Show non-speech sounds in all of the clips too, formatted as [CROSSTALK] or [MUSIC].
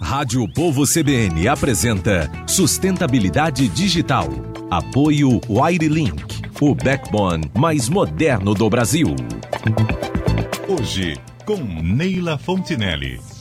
Rádio Povo CBN apresenta Sustentabilidade Digital. Apoio WireLink, o backbone mais moderno do Brasil. Hoje, com Neila Fontinelli.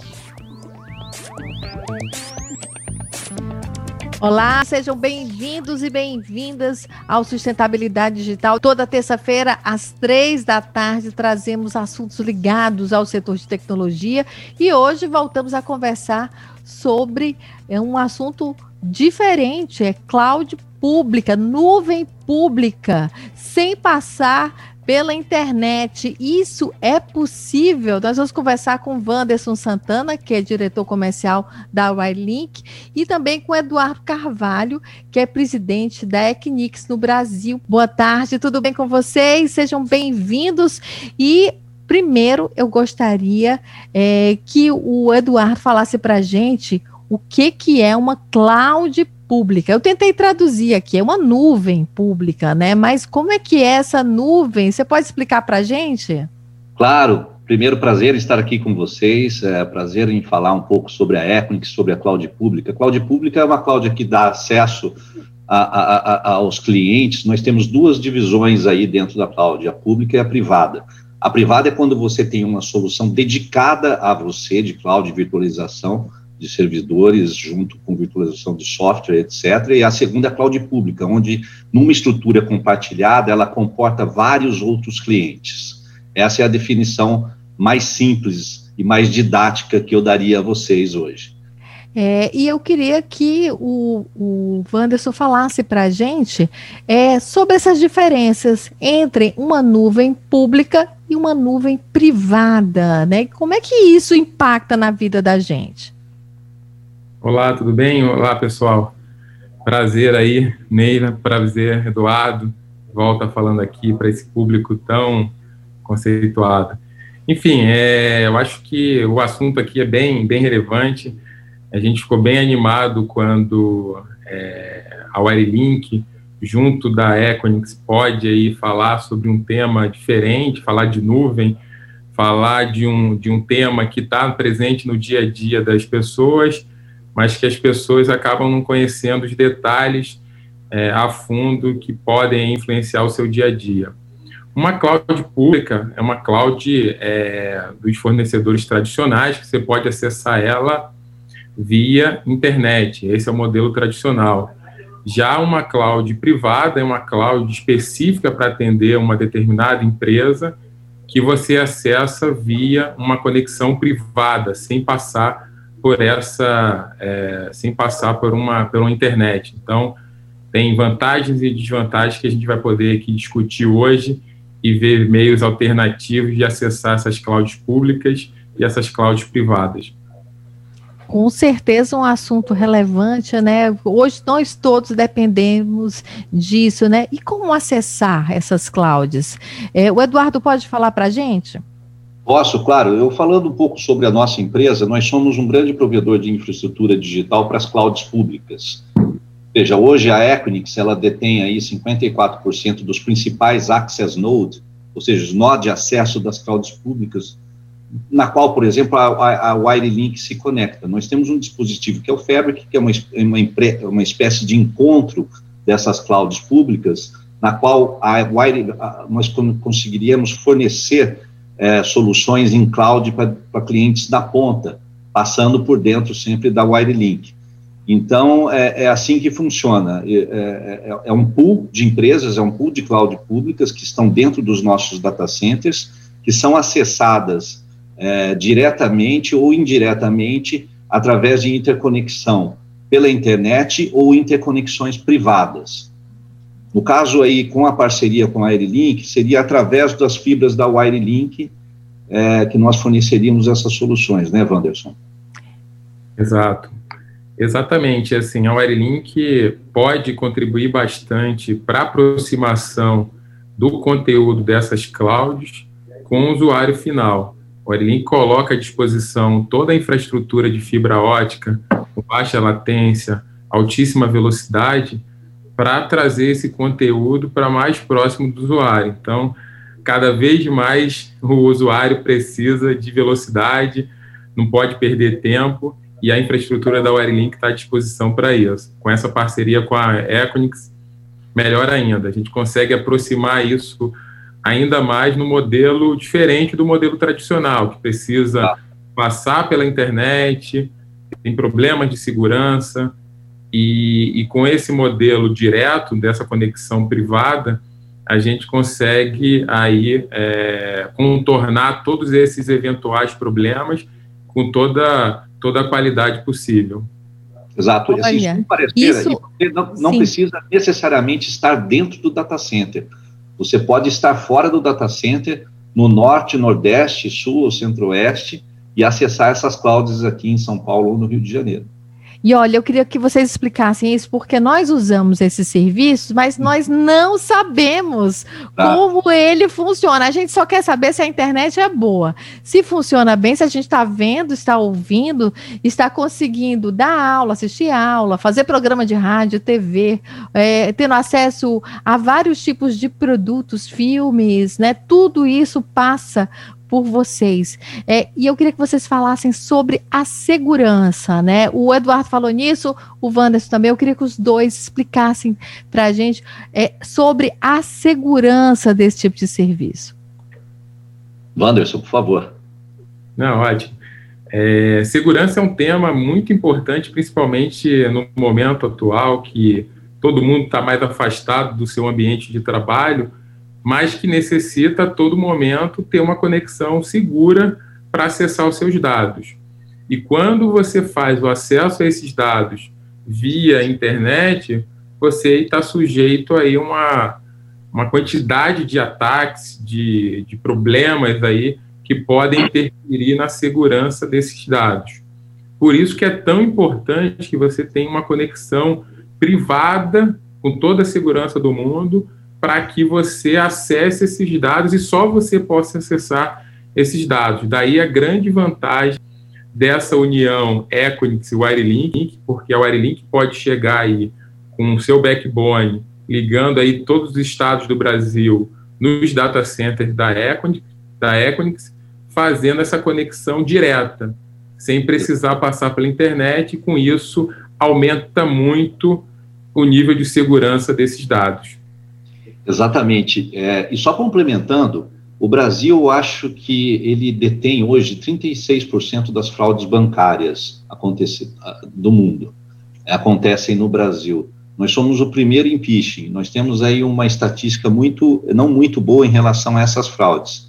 Olá, sejam bem-vindos e bem-vindas ao Sustentabilidade Digital. Toda terça-feira, às três da tarde, trazemos assuntos ligados ao setor de tecnologia e hoje voltamos a conversar sobre é, um assunto diferente, é cloud pública, nuvem pública, sem passar pela internet. Isso é possível? Nós vamos conversar com Wanderson Santana, que é diretor comercial da Wirelink, e também com Eduardo Carvalho, que é presidente da Equinix no Brasil. Boa tarde, tudo bem com vocês? Sejam bem-vindos e Primeiro, eu gostaria é, que o Eduardo falasse para a gente o que, que é uma cloud pública. Eu tentei traduzir aqui, é uma nuvem pública, né? Mas como é que é essa nuvem? Você pode explicar para a gente? Claro. Primeiro, prazer estar aqui com vocês. É prazer em falar um pouco sobre a Equinix, sobre a cloud pública. A cloud pública é uma cloud que dá acesso a, a, a, aos clientes. Nós temos duas divisões aí dentro da cloud, a pública e a privada. A privada é quando você tem uma solução dedicada a você de cloud virtualização, de servidores junto com virtualização de software, etc. E a segunda é a cloud pública, onde numa estrutura compartilhada ela comporta vários outros clientes. Essa é a definição mais simples e mais didática que eu daria a vocês hoje. É, e eu queria que o, o Wanderson falasse para a gente é, sobre essas diferenças entre uma nuvem pública e uma nuvem privada, né? Como é que isso impacta na vida da gente? Olá, tudo bem? Olá, pessoal. Prazer aí, Neila, prazer, Eduardo. Volta falando aqui para esse público tão conceituado. Enfim, é, eu acho que o assunto aqui é bem, bem relevante. A gente ficou bem animado quando é, a Wirelink, junto da Equinix, pode aí falar sobre um tema diferente, falar de nuvem, falar de um, de um tema que está presente no dia a dia das pessoas mas que as pessoas acabam não conhecendo os detalhes é, a fundo que podem influenciar o seu dia a dia. Uma cloud pública é uma cloud é, dos fornecedores tradicionais, que você pode acessar ela via internet. Esse é o modelo tradicional. Já uma cloud privada é uma cloud específica para atender uma determinada empresa que você acessa via uma conexão privada, sem passar por essa, é, sem passar por uma, pela internet. Então, tem vantagens e desvantagens que a gente vai poder aqui discutir hoje e ver meios alternativos de acessar essas clouds públicas e essas clouds privadas. Com certeza um assunto relevante, né? Hoje nós todos dependemos disso, né? E como acessar essas clouds? É, o Eduardo pode falar para a gente? Posso, claro. Eu falando um pouco sobre a nossa empresa, nós somos um grande provedor de infraestrutura digital para as clouds públicas. Veja, hoje a Equinix, ela detém aí 54% dos principais access nodes, ou seja, os nó de acesso das clouds públicas, na qual, por exemplo, a, a, Wirelink se conecta. Nós temos um dispositivo que é o Fabric, que é uma, uma, uma espécie de encontro dessas clouds públicas, na qual a Wire, nós conseguiríamos fornecer é, soluções em cloud para clientes da ponta, passando por dentro sempre da Wirelink. Então, é, é assim que funciona. É, é, é, um pool de empresas, é um pool de cloud públicas que estão dentro dos nossos data centers, que são acessadas é, diretamente ou indiretamente através de interconexão pela internet ou interconexões privadas. No caso aí, com a parceria com a Airlink, seria através das fibras da Wirelink é, que nós forneceríamos essas soluções, né, Wanderson? Exato. Exatamente, assim, a Wirelink pode contribuir bastante para a aproximação do conteúdo dessas clouds com o usuário final. O Wirelink coloca à disposição toda a infraestrutura de fibra ótica, com baixa latência, altíssima velocidade, para trazer esse conteúdo para mais próximo do usuário. Então, cada vez mais o usuário precisa de velocidade, não pode perder tempo, e a infraestrutura da Wirelink está à disposição para isso. Com essa parceria com a Equinix, melhor ainda, a gente consegue aproximar isso ainda mais no modelo diferente do modelo tradicional, que precisa ah. passar pela internet, tem problemas de segurança, e, e com esse modelo direto dessa conexão privada, a gente consegue aí é, contornar todos esses eventuais problemas com toda, toda a qualidade possível. Exato. Olha, assim, isso parecer, isso, você não, não precisa necessariamente estar dentro do data center. Você pode estar fora do data center, no norte, nordeste, sul ou centro-oeste, e acessar essas clouds aqui em São Paulo ou no Rio de Janeiro. E olha, eu queria que vocês explicassem isso, porque nós usamos esses serviços, mas nós não sabemos tá. como ele funciona. A gente só quer saber se a internet é boa. Se funciona bem, se a gente está vendo, está ouvindo, está conseguindo dar aula, assistir aula, fazer programa de rádio, TV, é, tendo acesso a vários tipos de produtos, filmes, né? Tudo isso passa por vocês. É, e eu queria que vocês falassem sobre a segurança, né? O Eduardo falou nisso, o Wanderson também. Eu queria que os dois explicassem para a gente é, sobre a segurança desse tipo de serviço. Wanderson, por favor. Não, ótimo. É, segurança é um tema muito importante, principalmente no momento atual que todo mundo está mais afastado do seu ambiente de trabalho mas que necessita a todo momento ter uma conexão segura para acessar os seus dados. E quando você faz o acesso a esses dados via internet, você está sujeito aí uma, uma quantidade de ataques, de, de problemas aí que podem interferir na segurança desses dados. Por isso que é tão importante que você tenha uma conexão privada com toda a segurança do mundo para que você acesse esses dados e só você possa acessar esses dados. Daí a grande vantagem dessa união Equinix e Wirelink, porque a Wirelink pode chegar aí com o seu backbone, ligando aí todos os estados do Brasil nos data centers da Equinix, da Equinix fazendo essa conexão direta, sem precisar passar pela internet, e com isso aumenta muito o nível de segurança desses dados. Exatamente. É, e só complementando, o Brasil, eu acho que ele detém hoje 36% das fraudes bancárias do mundo. Acontecem no Brasil. Nós somos o primeiro em phishing. Nós temos aí uma estatística muito, não muito boa em relação a essas fraudes.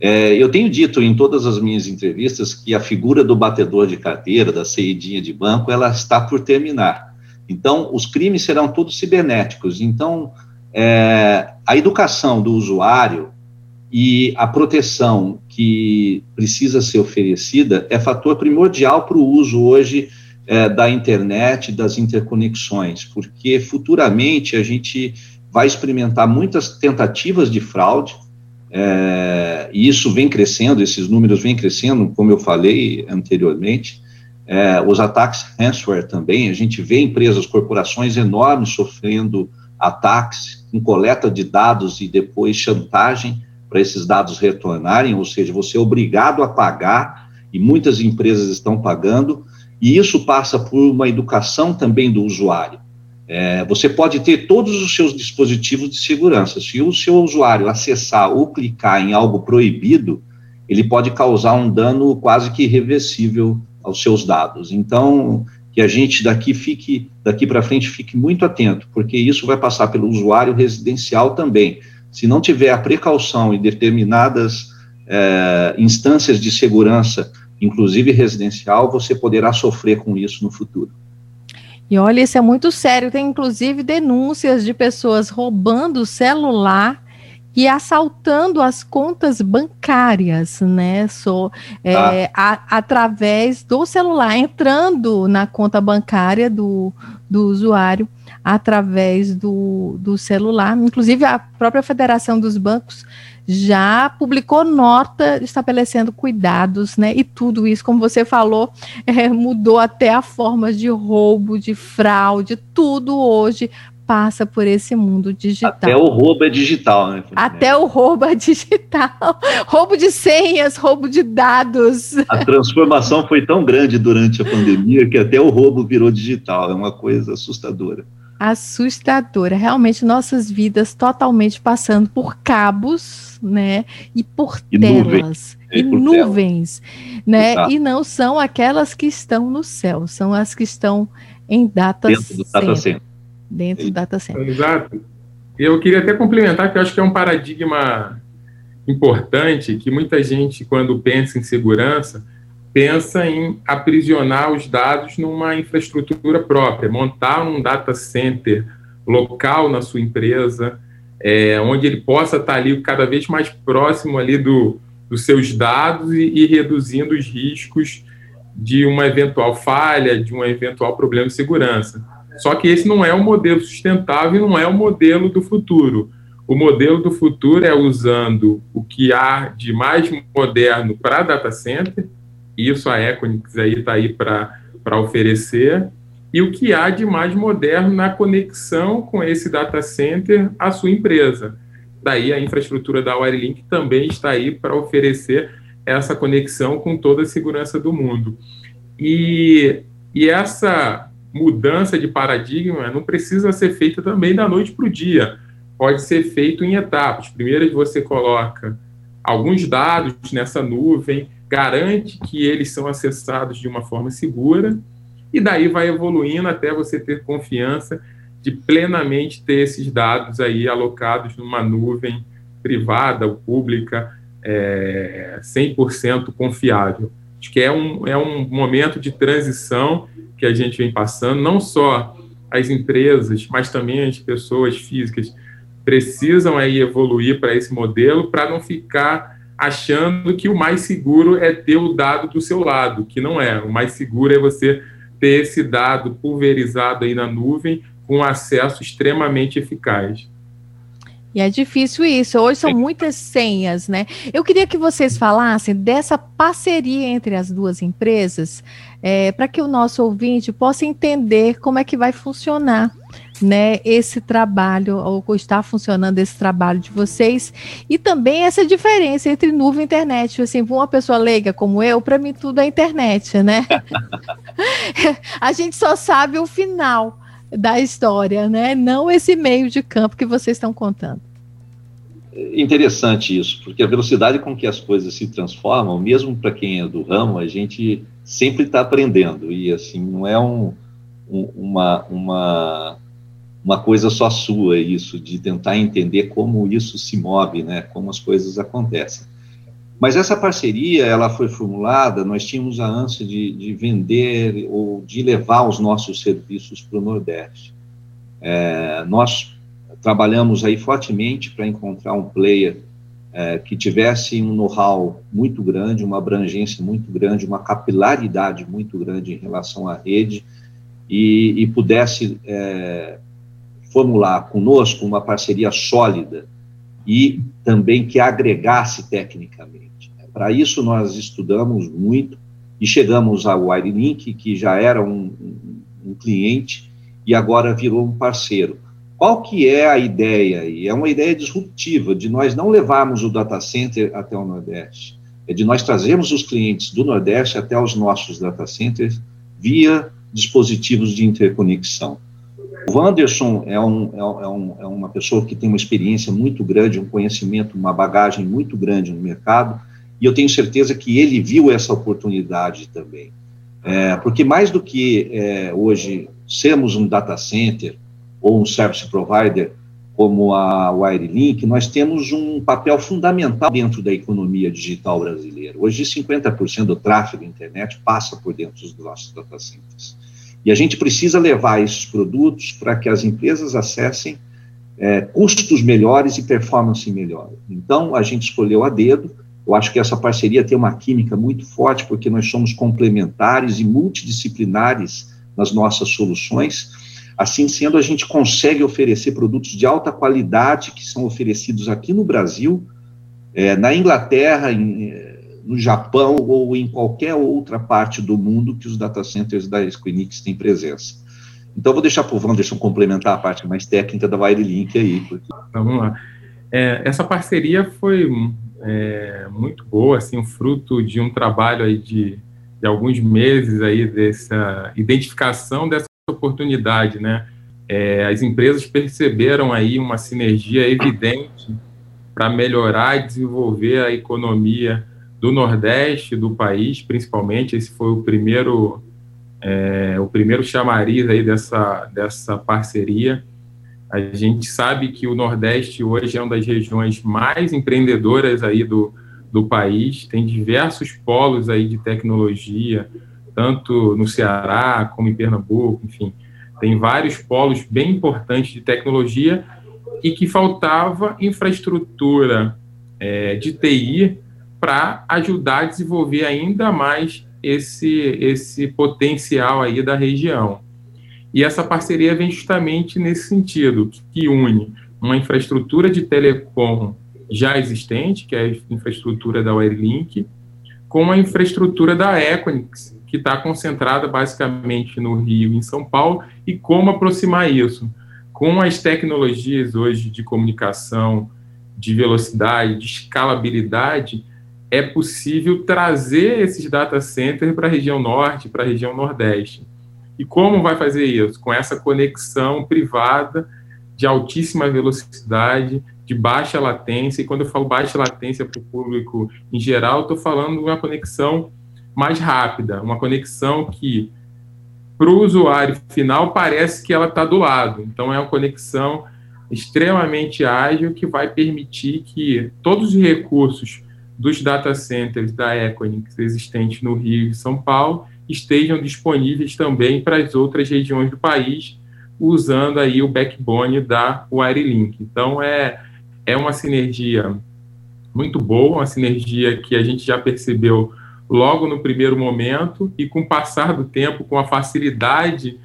É, eu tenho dito em todas as minhas entrevistas que a figura do batedor de carteira, da saidinha de banco, ela está por terminar. Então, os crimes serão todos cibernéticos. Então, é, a educação do usuário e a proteção que precisa ser oferecida é fator primordial para o uso hoje é, da internet, das interconexões, porque futuramente a gente vai experimentar muitas tentativas de fraude, é, e isso vem crescendo, esses números vêm crescendo, como eu falei anteriormente. É, os ataques ransomware também, a gente vê empresas, corporações enormes sofrendo ataques com coleta de dados e depois chantagem para esses dados retornarem, ou seja, você é obrigado a pagar, e muitas empresas estão pagando, e isso passa por uma educação também do usuário. É, você pode ter todos os seus dispositivos de segurança. Se o seu usuário acessar ou clicar em algo proibido, ele pode causar um dano quase que irreversível aos seus dados. Então, que a gente daqui fique, daqui para frente, fique muito atento, porque isso vai passar pelo usuário residencial também. Se não tiver a precaução e determinadas é, instâncias de segurança, inclusive residencial, você poderá sofrer com isso no futuro. E olha, isso é muito sério. Tem inclusive denúncias de pessoas roubando celular e assaltando as contas bancárias, né? So, é, ah. a, através do celular, entrando na conta bancária do, do usuário através do, do celular. Inclusive, a própria Federação dos Bancos já publicou nota estabelecendo cuidados, né? E tudo isso, como você falou, é, mudou até a forma de roubo, de fraude, tudo hoje passa por esse mundo digital. Até o roubo é digital, né? Até o roubo é digital. [LAUGHS] roubo de senhas, roubo de dados. A transformação foi tão grande durante a pandemia que até o roubo virou digital. É uma coisa assustadora. Assustadora. Realmente, nossas vidas totalmente passando por cabos, né? E por e telas. E, e nuvens, né? Exato. E não são aquelas que estão no céu, são as que estão em data Dentro do data center dentro do data center. Exato. Eu queria até complementar que eu acho que é um paradigma importante que muita gente, quando pensa em segurança, pensa em aprisionar os dados numa infraestrutura própria, montar um data center local na sua empresa, é, onde ele possa estar ali cada vez mais próximo ali do, dos seus dados e, e reduzindo os riscos de uma eventual falha, de um eventual problema de segurança. Só que esse não é o modelo sustentável, não é o modelo do futuro. O modelo do futuro é usando o que há de mais moderno para data center, isso a Equinix aí está aí para oferecer, e o que há de mais moderno na conexão com esse data center à sua empresa. Daí a infraestrutura da Wirelink também está aí para oferecer essa conexão com toda a segurança do mundo. E, e essa mudança de paradigma não precisa ser feita também da noite para o dia. Pode ser feito em etapas. Primeiro, você coloca alguns dados nessa nuvem, garante que eles são acessados de uma forma segura, e daí vai evoluindo até você ter confiança de plenamente ter esses dados aí alocados numa nuvem privada ou pública, é, 100% confiável. Acho que é um, é um momento de transição que a gente vem passando, não só as empresas, mas também as pessoas físicas precisam aí evoluir para esse modelo para não ficar achando que o mais seguro é ter o dado do seu lado, que não é. O mais seguro é você ter esse dado pulverizado aí na nuvem com acesso extremamente eficaz. E é difícil isso. Hoje são muitas senhas, né? Eu queria que vocês falassem dessa parceria entre as duas empresas, é, para que o nosso ouvinte possa entender como é que vai funcionar. Né, esse trabalho, ou está funcionando esse trabalho de vocês, e também essa diferença entre nuvem e internet. Assim, uma pessoa leiga como eu, para mim tudo é internet, né? [LAUGHS] a gente só sabe o final, da história, né? Não esse meio de campo que vocês estão contando. Interessante isso, porque a velocidade com que as coisas se transformam, mesmo para quem é do ramo, a gente sempre está aprendendo e assim não é um, um, uma, uma uma coisa só sua isso de tentar entender como isso se move, né? Como as coisas acontecem. Mas essa parceria, ela foi formulada, nós tínhamos a ânsia de, de vender ou de levar os nossos serviços para o Nordeste. É, nós trabalhamos aí fortemente para encontrar um player é, que tivesse um know-how muito grande, uma abrangência muito grande, uma capilaridade muito grande em relação à rede e, e pudesse é, formular conosco uma parceria sólida e também que agregasse tecnicamente. Para isso, nós estudamos muito e chegamos ao Wirelink, que já era um, um, um, cliente e agora virou um parceiro. Qual que é a ideia? E é uma ideia disruptiva de nós não levarmos o data center até o Nordeste, é de nós trazermos os clientes do Nordeste até os nossos data centers via dispositivos de interconexão. O Wanderson é, um, é, é, um, é uma pessoa que tem uma experiência muito grande, um conhecimento, uma bagagem muito grande no mercado, e eu tenho certeza que ele viu essa oportunidade também. É, porque mais do que é, hoje sermos um data center ou um service provider como a Wirelink, nós temos um papel fundamental dentro da economia digital brasileira. Hoje, 50% do tráfego da internet passa por dentro dos nossos data centers. E a gente precisa levar esses produtos para que as empresas acessem é, custos melhores e performance melhor. Então, a gente escolheu a dedo. Eu acho que essa parceria tem uma química muito forte, porque nós somos complementares e multidisciplinares nas nossas soluções. Assim sendo, a gente consegue oferecer produtos de alta qualidade que são oferecidos aqui no Brasil, é, na Inglaterra, em, no Japão ou em qualquer outra parte do mundo que os data centers da Equinix têm presença. Então, vou deixar para o Wanderson complementar a parte mais técnica da Wirelink aí. Porque... Vamos lá. É, essa parceria foi é, muito boa, assim, um fruto de um trabalho aí de, de alguns meses aí dessa identificação dessa oportunidade, né? É, as empresas perceberam aí uma sinergia evidente para melhorar e desenvolver a economia do Nordeste do país, principalmente. Esse foi o primeiro é, o primeiro chamariz aí dessa, dessa parceria. A gente sabe que o Nordeste hoje é uma das regiões mais empreendedoras aí do, do país, tem diversos polos aí de tecnologia, tanto no Ceará como em Pernambuco, enfim, tem vários polos bem importantes de tecnologia e que faltava infraestrutura é, de TI para ajudar a desenvolver ainda mais esse, esse potencial aí da região. E essa parceria vem justamente nesse sentido, que une uma infraestrutura de telecom já existente, que é a infraestrutura da Wirelink, com a infraestrutura da Equinix, que está concentrada basicamente no Rio e em São Paulo, e como aproximar isso com as tecnologias hoje de comunicação, de velocidade, de escalabilidade, é possível trazer esses data centers para a região norte, para a região nordeste. E como vai fazer isso? Com essa conexão privada de altíssima velocidade, de baixa latência. E quando eu falo baixa latência para o público em geral, estou falando uma conexão mais rápida, uma conexão que para o usuário final parece que ela está do lado. Então é uma conexão extremamente ágil que vai permitir que todos os recursos dos data centers da Equinix existentes no Rio e São Paulo estejam disponíveis também para as outras regiões do país, usando aí o backbone da Wirelink. Então, é, é uma sinergia muito boa, uma sinergia que a gente já percebeu logo no primeiro momento e com o passar do tempo, com a facilidade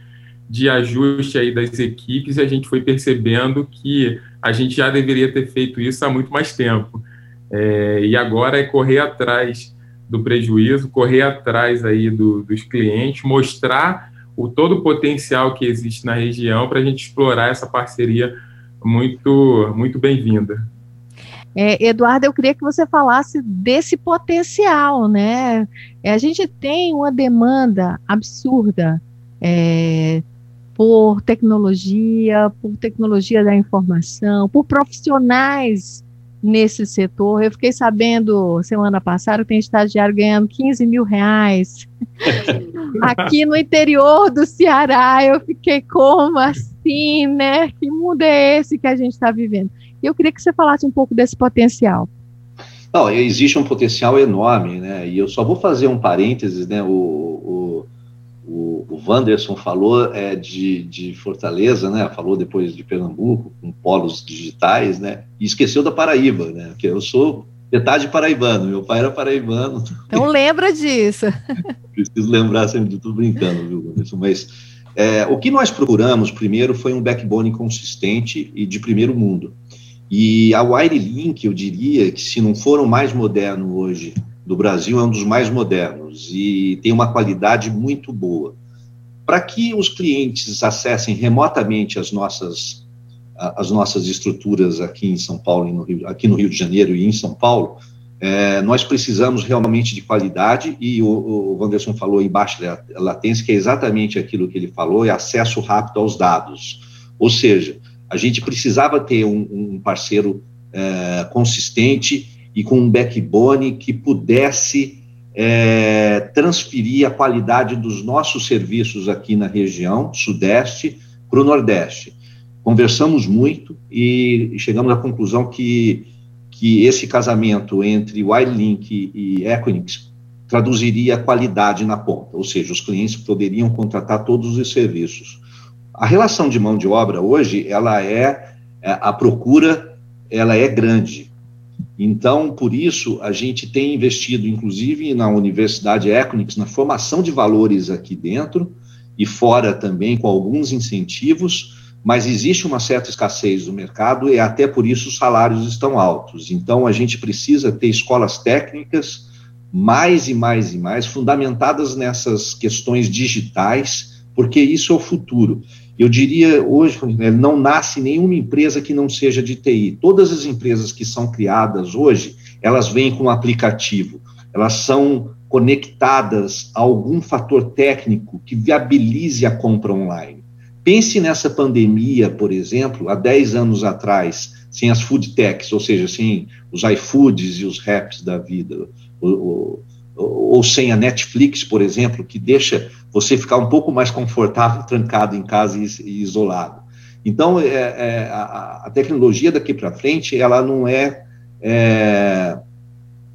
de ajuste aí das equipes, a gente foi percebendo que a gente já deveria ter feito isso há muito mais tempo. É, e agora é correr atrás do prejuízo, correr atrás aí do, dos clientes, mostrar o todo o potencial que existe na região para a gente explorar essa parceria muito, muito bem-vinda. É, Eduardo, eu queria que você falasse desse potencial, né? É, a gente tem uma demanda absurda é, por tecnologia, por tecnologia da informação, por profissionais nesse setor. Eu fiquei sabendo semana passada que tem estagiário ganhando 15 mil reais [LAUGHS] aqui no interior do Ceará. Eu fiquei como assim, né? Que mundo é esse que a gente está vivendo? E eu queria que você falasse um pouco desse potencial. Não, existe um potencial enorme, né? E eu só vou fazer um parênteses, né? O, o Wanderson falou é, de, de Fortaleza, né? Falou depois de Pernambuco, com polos digitais, né? E esqueceu da Paraíba, né? Porque eu sou metade paraibano, meu pai era paraibano. Então lembra disso. [LAUGHS] Preciso lembrar sempre, estou brincando, viu, Wanderson? Mas é, o que nós procuramos primeiro foi um backbone consistente e de primeiro mundo. E a Wirelink, eu diria que se não for o mais moderno hoje do Brasil, é um dos mais modernos e tem uma qualidade muito boa para que os clientes acessem remotamente as nossas as nossas estruturas aqui em São Paulo, no Rio, aqui no Rio de Janeiro e em São Paulo, é, nós precisamos realmente de qualidade e o, o Wanderson falou em baixa latência, que é exatamente aquilo que ele falou, é acesso rápido aos dados. Ou seja, a gente precisava ter um, um parceiro é, consistente e com um backbone que pudesse é, transferir a qualidade dos nossos serviços aqui na região Sudeste para o Nordeste. Conversamos muito e chegamos à conclusão que, que esse casamento entre Wirelink e Equinix traduziria a qualidade na ponta, ou seja, os clientes poderiam contratar todos os serviços. A relação de mão de obra hoje, ela é, é a procura, ela é grande, então, por isso, a gente tem investido, inclusive, na Universidade Equinix, na formação de valores aqui dentro e fora também, com alguns incentivos, mas existe uma certa escassez no mercado e até por isso os salários estão altos. Então, a gente precisa ter escolas técnicas mais e mais e mais fundamentadas nessas questões digitais, porque isso é o futuro. Eu diria hoje, né, não nasce nenhuma empresa que não seja de TI. Todas as empresas que são criadas hoje, elas vêm com um aplicativo, elas são conectadas a algum fator técnico que viabilize a compra online. Pense nessa pandemia, por exemplo, há 10 anos atrás, sem as food techs, ou seja, sem os iFoods e os raps da vida, ou, ou sem a Netflix, por exemplo, que deixa você ficar um pouco mais confortável trancado em casa e, isolado. Então, é, é, a, a, tecnologia daqui para frente, ela não é, é,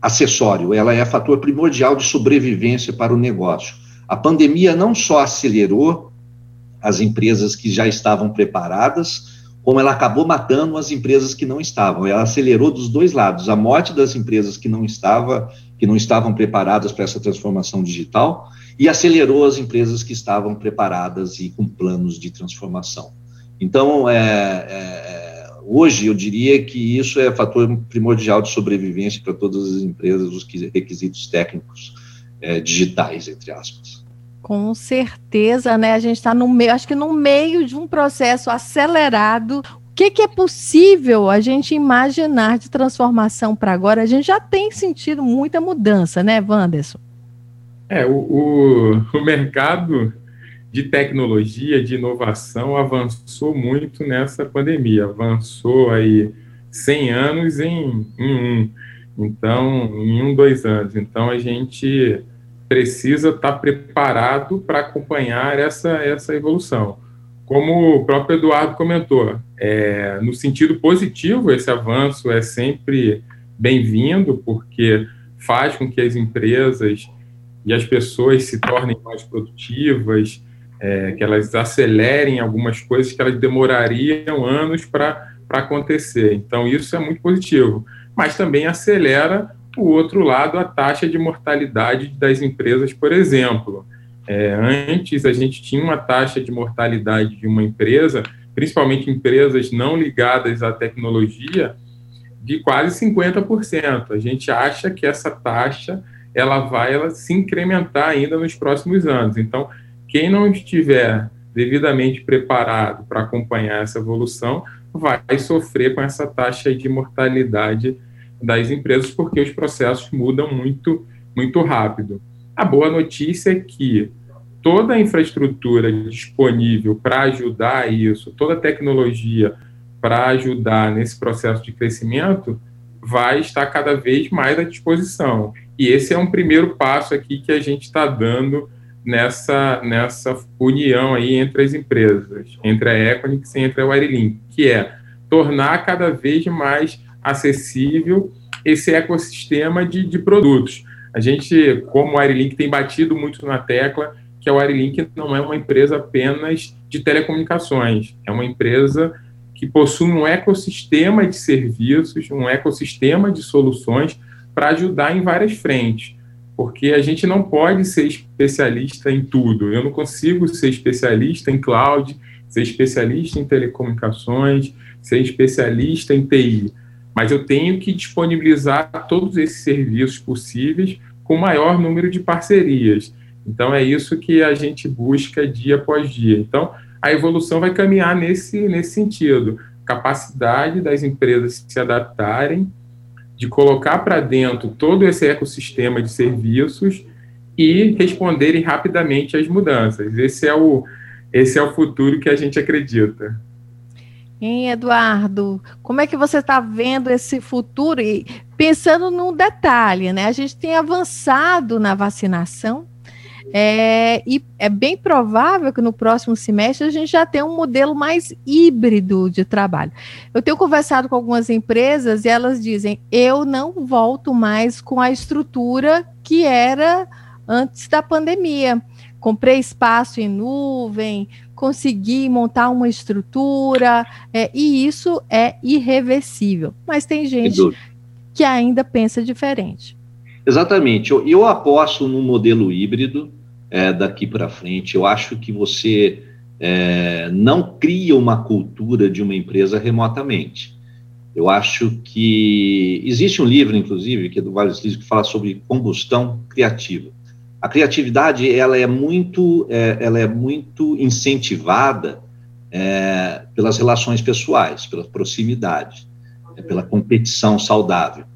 acessório, ela é fator primordial de sobrevivência para o negócio. A pandemia não só acelerou as empresas que já estavam preparadas, como ela acabou matando as empresas que não estavam. Ela acelerou dos dois lados, a morte das empresas que não estava, que não estavam preparadas para essa transformação digital e acelerou as empresas que estavam preparadas e com planos de transformação. Então, é, é, hoje eu diria que isso é fator primordial de sobrevivência para todas as empresas, os requisitos técnicos é, digitais, entre aspas. Com certeza, né? A gente está no meio, acho que no meio de um processo acelerado. O que, que é possível a gente imaginar de transformação para agora? A gente já tem sentido muita mudança, né, Wanderson? É, o, o, o mercado de tecnologia, de inovação avançou muito nessa pandemia, avançou aí 100 anos em, em um, então, em um, dois anos. Então, a gente precisa estar preparado para acompanhar essa, essa evolução. Como o próprio Eduardo comentou, é, no sentido positivo, esse avanço é sempre bem-vindo, porque faz com que as empresas e as pessoas se tornem mais produtivas, é, que elas acelerem algumas coisas que elas demorariam anos para acontecer. Então, isso é muito positivo. Mas também acelera o outro lado, a taxa de mortalidade das empresas, por exemplo. É, antes, a gente tinha uma taxa de mortalidade de uma empresa, principalmente empresas não ligadas à tecnologia, de quase 50%. A gente acha que essa taxa ela vai ela se incrementar ainda nos próximos anos. Então, quem não estiver devidamente preparado para acompanhar essa evolução vai sofrer com essa taxa de mortalidade das empresas, porque os processos mudam muito, muito rápido. A boa notícia é que toda a infraestrutura disponível para ajudar isso, toda a tecnologia para ajudar nesse processo de crescimento, vai estar cada vez mais à disposição. E esse é um primeiro passo aqui que a gente está dando nessa, nessa união aí entre as empresas, entre a Equinix e entre a Wirelink, que é tornar cada vez mais acessível esse ecossistema de, de produtos. A gente, como a Wirelink, tem batido muito na tecla que a Wirelink não é uma empresa apenas de telecomunicações, é uma empresa que possui um ecossistema de serviços, um ecossistema de soluções para ajudar em várias frentes, porque a gente não pode ser especialista em tudo. Eu não consigo ser especialista em cloud, ser especialista em telecomunicações, ser especialista em TI, mas eu tenho que disponibilizar todos esses serviços possíveis com o maior número de parcerias. Então é isso que a gente busca dia após dia. Então a evolução vai caminhar nesse nesse sentido, capacidade das empresas se adaptarem de colocar para dentro todo esse ecossistema de serviços e responderem rapidamente às mudanças. Esse é o, esse é o futuro que a gente acredita. Hein, Eduardo? Como é que você está vendo esse futuro? E pensando num detalhe, né? A gente tem avançado na vacinação, é, e é bem provável que no próximo semestre a gente já tenha um modelo mais híbrido de trabalho. Eu tenho conversado com algumas empresas e elas dizem: eu não volto mais com a estrutura que era antes da pandemia. Comprei espaço em nuvem, consegui montar uma estrutura, é, e isso é irreversível. Mas tem gente que ainda pensa diferente. Exatamente. Eu, eu aposto no modelo híbrido é, daqui para frente. Eu acho que você é, não cria uma cultura de uma empresa remotamente. Eu acho que existe um livro, inclusive, que é do Vales Liz, que fala sobre combustão criativa. A criatividade ela é muito, é, ela é muito incentivada é, pelas relações pessoais, pela proximidade, é, pela competição saudável.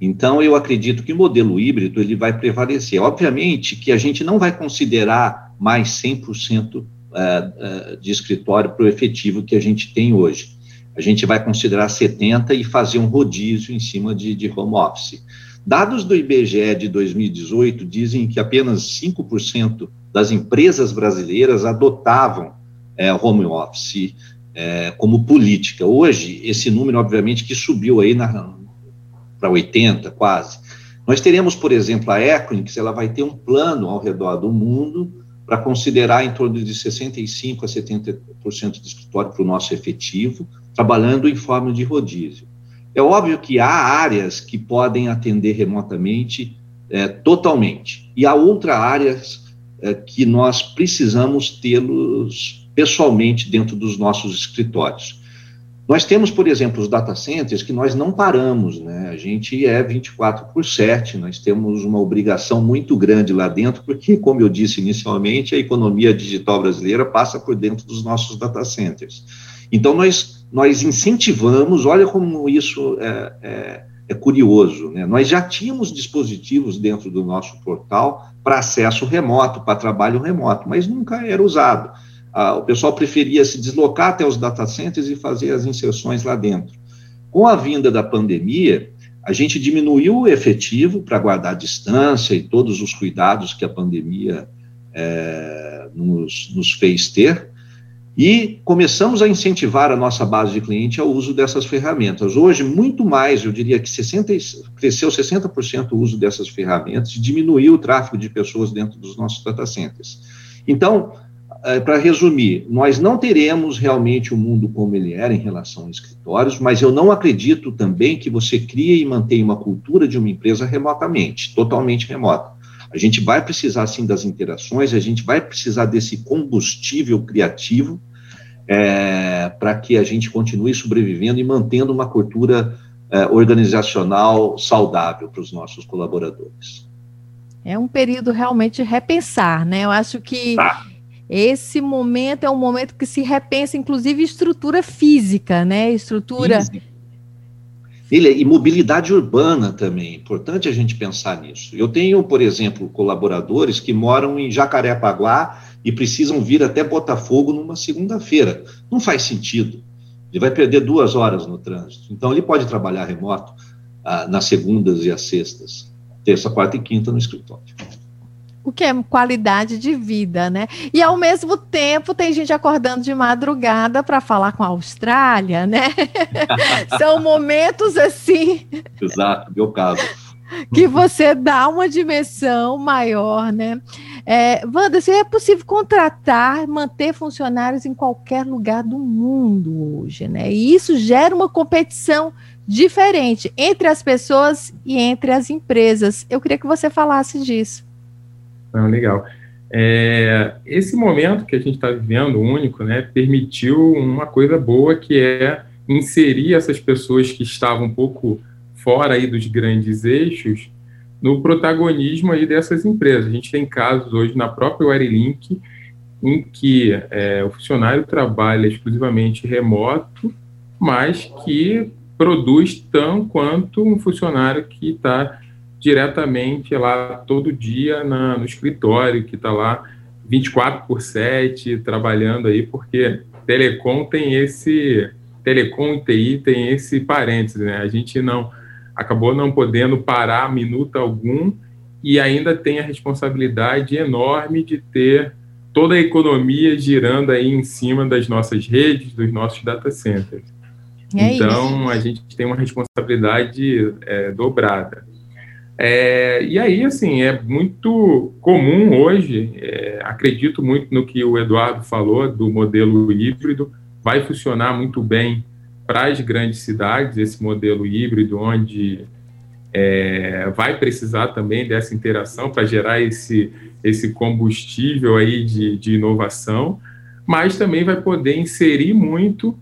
Então, eu acredito que o modelo híbrido ele vai prevalecer. Obviamente que a gente não vai considerar mais 100% é, é, de escritório para o efetivo que a gente tem hoje. A gente vai considerar 70% e fazer um rodízio em cima de, de home office. Dados do IBGE de 2018 dizem que apenas 5% das empresas brasileiras adotavam é, home office é, como política. Hoje, esse número, obviamente, que subiu aí para 80, quase. Nós teremos, por exemplo, a Equinix, ela vai ter um plano ao redor do mundo para considerar em torno de 65% a 70% de escritório para o nosso efetivo, trabalhando em forma de rodízio. É óbvio que há áreas que podem atender remotamente é, totalmente, e há outras áreas é, que nós precisamos tê-los pessoalmente dentro dos nossos escritórios. Nós temos, por exemplo, os data centers que nós não paramos, né? A gente é 24 por 7, nós temos uma obrigação muito grande lá dentro, porque, como eu disse inicialmente, a economia digital brasileira passa por dentro dos nossos data centers. Então, nós, nós incentivamos, olha como isso é, é, é curioso, né? Nós já tínhamos dispositivos dentro do nosso portal para acesso remoto, para trabalho remoto, mas nunca era usado ah, o pessoal preferia se deslocar até os data centers e fazer as inserções lá dentro. Com a vinda da pandemia, a gente diminuiu o efetivo para guardar distância e todos os cuidados que a pandemia é, nos, nos fez ter, e começamos a incentivar a nossa base de cliente ao uso dessas ferramentas. Hoje, muito mais, eu diria que 60, cresceu 60% o uso dessas ferramentas e diminuiu o tráfego de pessoas dentro dos nossos data centers. Então, é, para resumir, nós não teremos realmente o mundo como ele era em relação a escritórios, mas eu não acredito também que você crie e mantenha uma cultura de uma empresa remotamente, totalmente remota. A gente vai precisar, sim, das interações, a gente vai precisar desse combustível criativo é, para que a gente continue sobrevivendo e mantendo uma cultura é, organizacional saudável para os nossos colaboradores. É um período realmente de repensar, né? Eu acho que. Tá esse momento é um momento que se repensa, inclusive, estrutura física, né? Estrutura. Ele, e mobilidade urbana também, importante a gente pensar nisso. Eu tenho, por exemplo, colaboradores que moram em Jacarepaguá e precisam vir até Botafogo numa segunda-feira. Não faz sentido. Ele vai perder duas horas no trânsito. Então, ele pode trabalhar remoto ah, nas segundas e as sextas, terça, quarta e quinta no escritório o que é qualidade de vida, né? E ao mesmo tempo tem gente acordando de madrugada para falar com a Austrália, né? [LAUGHS] São momentos assim. Exato, meu caso. Que você dá uma dimensão maior, né? É, Wanda, se é possível contratar, manter funcionários em qualquer lugar do mundo hoje, né? E isso gera uma competição diferente entre as pessoas e entre as empresas. Eu queria que você falasse disso. Não, legal. É, esse momento que a gente está vivendo, único, né, permitiu uma coisa boa que é inserir essas pessoas que estavam um pouco fora aí dos grandes eixos no protagonismo aí dessas empresas. A gente tem casos hoje na própria Wirelink em que é, o funcionário trabalha exclusivamente remoto, mas que produz tão quanto um funcionário que está diretamente lá todo dia na, no escritório, que está lá 24 por 7 trabalhando aí, porque telecom tem esse telecom e TI tem esse parênteses, né? A gente não acabou não podendo parar minuto algum e ainda tem a responsabilidade enorme de ter toda a economia girando aí em cima das nossas redes, dos nossos data centers. É então, isso. a gente tem uma responsabilidade é, dobrada. É, e aí, assim, é muito comum hoje, é, acredito muito no que o Eduardo falou do modelo híbrido, vai funcionar muito bem para as grandes cidades, esse modelo híbrido, onde é, vai precisar também dessa interação para gerar esse, esse combustível aí de, de inovação, mas também vai poder inserir muito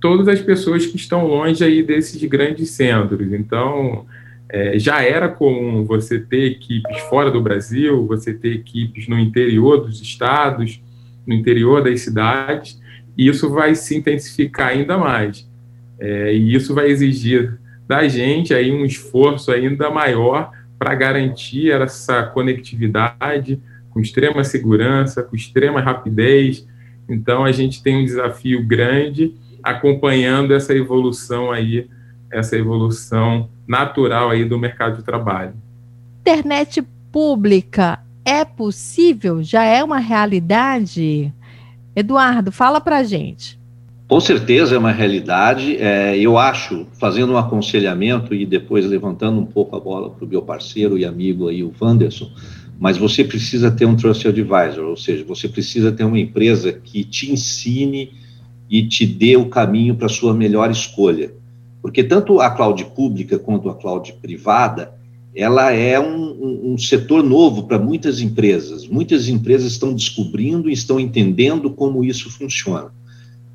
todas as pessoas que estão longe aí desses grandes centros. Então, É, já era comum você ter equipes fora do Brasil, você ter equipes no interior dos estados, no interior das cidades, e isso vai se intensificar ainda mais. É, e isso vai exigir da gente aí um esforço ainda maior para garantir essa conectividade com extrema segurança, com extrema rapidez. Então a gente tem um desafio grande acompanhando essa evolução aí, essa evolução natural aí do mercado de trabalho. Internet pública é possível? Já é uma realidade? Eduardo, fala para gente. Com certeza é uma realidade. É, eu acho, fazendo um aconselhamento e depois levantando um pouco a bola para o meu parceiro e amigo aí, o Wanderson, mas você precisa ter um Trust Advisor, ou seja, você precisa ter uma empresa que te ensine e te dê o caminho para a sua melhor escolha. Porque tanto a cloud pública quanto a cloud privada, ela é um, um, um setor novo para muitas empresas. Muitas empresas estão descobrindo e estão entendendo como isso funciona.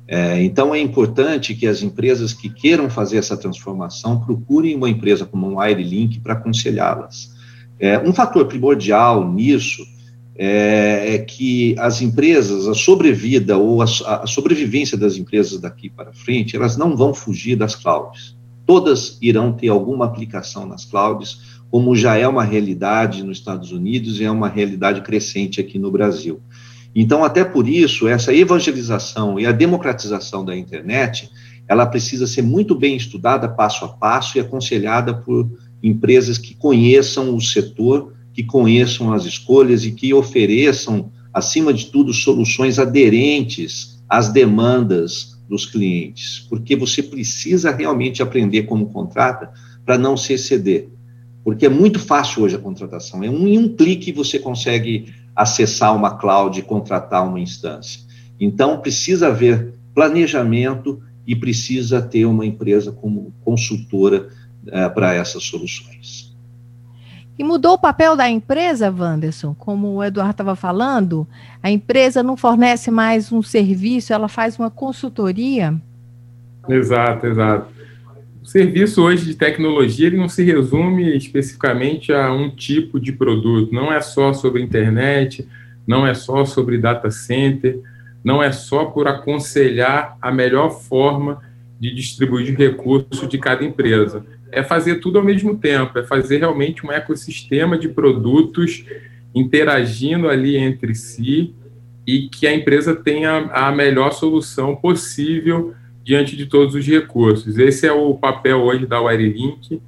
É, então, é importante que as empresas que queiram fazer essa transformação procurem uma empresa como um Wirelink para aconselhá-las. É, um fator primordial nisso é, é, que as empresas, a sobrevida ou a, a, sobrevivência das empresas daqui para frente, elas não vão fugir das clouds. Todas irão ter alguma aplicação nas clouds, como já é uma realidade nos Estados Unidos e é uma realidade crescente aqui no Brasil. Então, até por isso, essa evangelização e a democratização da internet, ela precisa ser muito bem estudada passo a passo e aconselhada por empresas que conheçam o setor que conheçam as escolhas e que ofereçam, acima de tudo, soluções aderentes às demandas dos clientes, porque você precisa realmente aprender como contrata para não se exceder. Porque é muito fácil hoje a contratação, é um, em um clique você consegue acessar uma cloud e contratar uma instância. Então, precisa haver planejamento e precisa ter uma empresa como consultora eh, para essas soluções. E mudou o papel da empresa, Wanderson, como o Eduardo estava falando, a empresa não fornece mais um serviço, ela faz uma consultoria. Exato, exato. O serviço hoje de tecnologia ele não se resume especificamente a um tipo de produto, não é só sobre internet, não é só sobre data center, não é só por aconselhar a melhor forma de distribuir recursos de cada empresa. É fazer tudo ao mesmo tempo, é fazer realmente um ecossistema de produtos interagindo ali entre si e que a empresa tenha a melhor solução possível diante de todos os recursos. Esse é o papel hoje da Wirelink,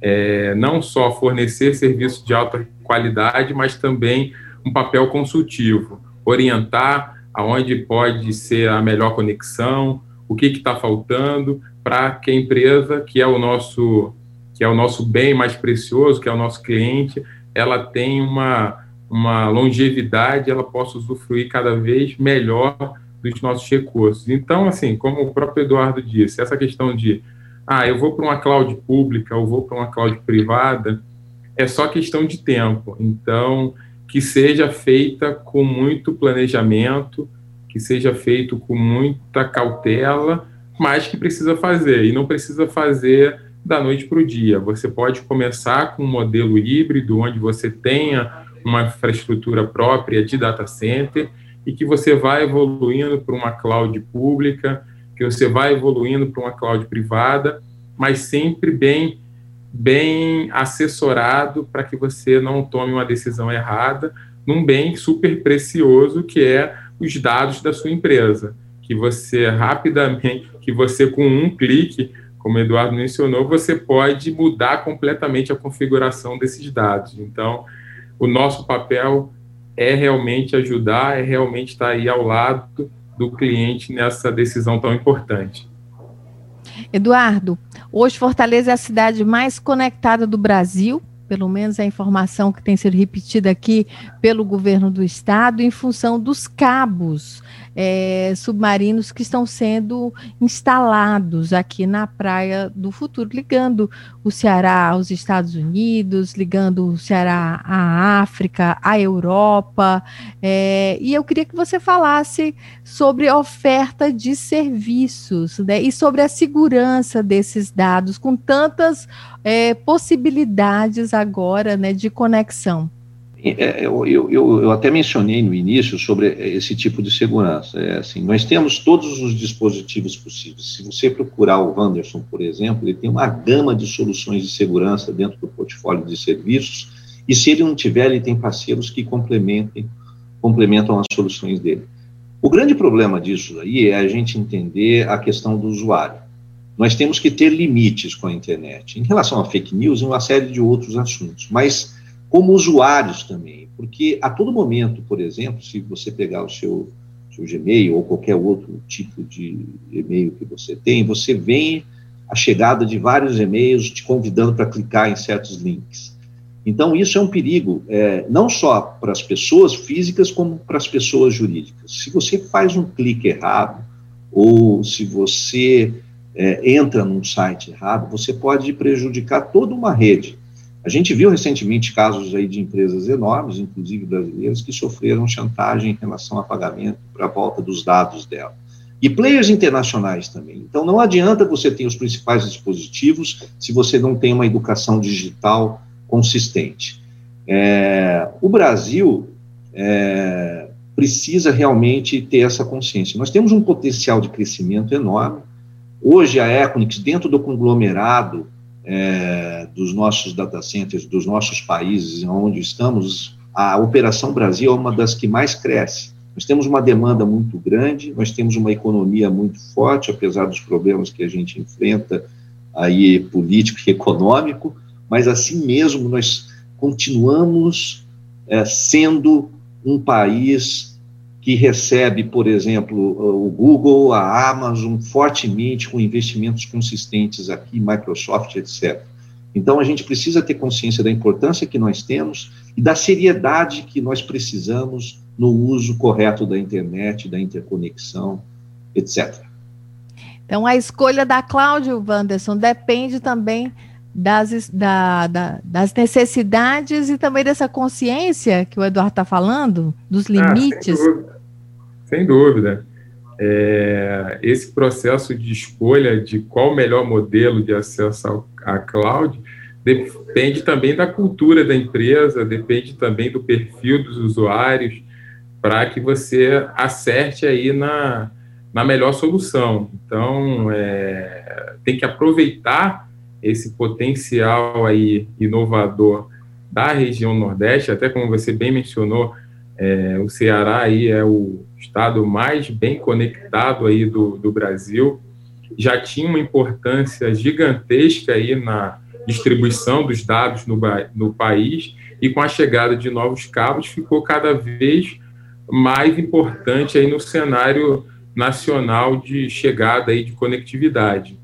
é, não só fornecer serviço de alta qualidade, mas também um papel consultivo, orientar aonde pode ser a melhor conexão, o que está faltando, para que a empresa, que é o nosso que é o nosso bem mais precioso, que é o nosso cliente, ela tenha uma, uma longevidade, ela possa usufruir cada vez melhor dos nossos recursos. Então, assim, como o próprio Eduardo disse, essa questão de, ah, eu vou para uma cloud pública, eu vou para uma cloud privada, é só questão de tempo. Então, que seja feita com muito planejamento, que seja feito com muita cautela, mas que precisa fazer, e não precisa fazer da noite para o dia. Você pode começar com um modelo híbrido, onde você tenha uma infraestrutura própria de data center e que você vai evoluindo para uma cloud pública, que você vai evoluindo para uma cloud privada, mas sempre bem bem assessorado para que você não tome uma decisão errada num bem super precioso que é os dados da sua empresa, que você rapidamente, que você com um clique, como o Eduardo mencionou, você pode mudar completamente a configuração desses dados. Então, o nosso papel é realmente ajudar, é realmente estar aí ao lado do cliente nessa decisão tão importante. Eduardo, hoje Fortaleza é a cidade mais conectada do Brasil pelo menos a informação que tem sido repetida aqui pelo governo do estado, em função dos cabos é, submarinos que estão sendo instalados aqui na Praia do Futuro, ligando o Ceará aos Estados Unidos, ligando o Ceará à África, à Europa. É, e eu queria que você falasse sobre oferta de serviços né, e sobre a segurança desses dados, com tantas é, possibilidades agora né, de conexão. É, eu, eu, eu, até mencionei no início sobre esse tipo de segurança. É assim, nós temos todos os dispositivos possíveis. Se você procurar o Wanderson, por exemplo, ele tem uma gama de soluções de segurança dentro do portfólio de serviços, e se ele não tiver, ele tem parceiros que complementem, complementam as soluções dele. O grande problema disso aí é a gente entender a questão do usuário. Nós temos que ter limites com a internet, em relação a fake news e uma série de outros assuntos, mas como usuários também, porque a todo momento, por exemplo, se você pegar o seu, seu Gmail ou qualquer outro tipo de e-mail que você tem, você vê a chegada de vários e-mails te convidando para clicar em certos links. Então, isso é um perigo, é, não só para as pessoas físicas, como para as pessoas jurídicas. Se você faz um clique errado, ou se você é, entra num site errado, você pode prejudicar toda uma rede. A gente viu recentemente casos aí de empresas enormes, inclusive brasileiras, que sofreram chantagem em relação a pagamento para a volta dos dados dela. E players internacionais também. Então, não adianta você ter os principais dispositivos se você não tem uma educação digital consistente. É, o Brasil é, precisa realmente ter essa consciência. Nós temos um potencial de crescimento enorme. Hoje, a Equinix, dentro do conglomerado é, dos nossos data centers, dos nossos países onde estamos, a Operação Brasil é uma das que mais cresce. Nós temos uma demanda muito grande, nós temos uma economia muito forte, apesar dos problemas que a gente enfrenta aí político e econômico, mas assim mesmo nós continuamos é, sendo um país que recebe, por exemplo, o Google, a Amazon, fortemente com investimentos consistentes aqui, Microsoft, etc. Então, a gente precisa ter consciência da importância que nós temos e da seriedade que nós precisamos no uso correto da internet, da interconexão, etc. Então, a escolha da Cláudio Wanderson depende também das, da, da, das necessidades e também dessa consciência que o Eduardo está falando, dos ah, limites. Ah, sem dúvida. É, esse processo de escolha de qual o melhor modelo de acesso à cloud depende também da cultura da empresa, depende também do perfil dos usuários, para que você acerte aí na, na melhor solução. Então, é, tem que aproveitar esse potencial aí inovador da região Nordeste, até como você bem mencionou, é, o Ceará aí é o estado mais bem conectado aí do, do Brasil, já tinha uma importância gigantesca aí na distribuição dos dados no, no país e com a chegada de novos cabos ficou cada vez mais importante aí no cenário nacional de chegada aí de conectividade.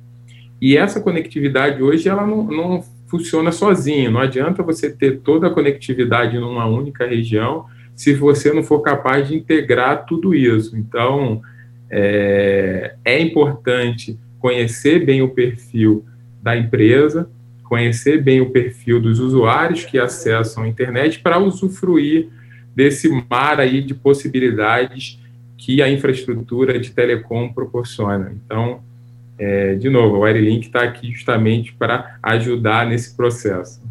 E essa conectividade hoje ela não, não funciona sozinha, não adianta você ter toda a conectividade numa única região se você não for capaz de integrar tudo isso. Então, é, é importante conhecer bem o perfil da empresa, conhecer bem o perfil dos usuários que acessam a internet para usufruir desse mar aí de possibilidades que a infraestrutura de telecom proporciona. Então, é, de novo, o Wirelink está aqui justamente para ajudar nesse processo.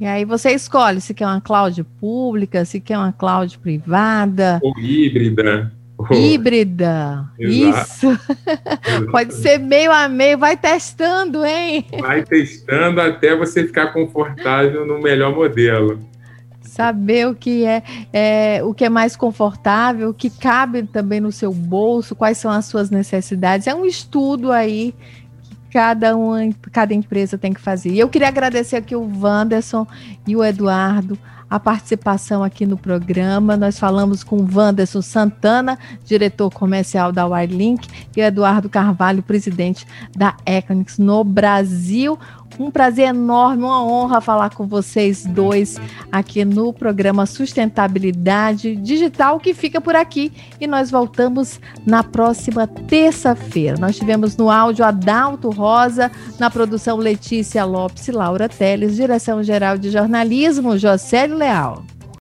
E aí você escolhe se quer uma cloud pública, se quer uma cloud privada. Ou híbrida. Híbrida, isso. [LAUGHS] Pode ser meio a meio, vai testando, hein? Vai testando até você ficar confortável no melhor modelo. Saber o que é, é o que é mais confortável, o que cabe também no seu bolso, quais são as suas necessidades. É um estudo aí cada uma, cada empresa tem que fazer. E eu queria agradecer aqui o Wanderson e o Eduardo a participação aqui no programa. Nós falamos com o Wanderson Santana, diretor comercial da Wirelink, e o Eduardo Carvalho, presidente da Equinix no Brasil. Um prazer enorme, uma honra falar com vocês dois aqui no programa Sustentabilidade Digital, que fica por aqui. E nós voltamos na próxima terça-feira. Nós tivemos no áudio Adalto Rosa, na produção Letícia Lopes e Laura Teles, direção geral de jornalismo José Leal.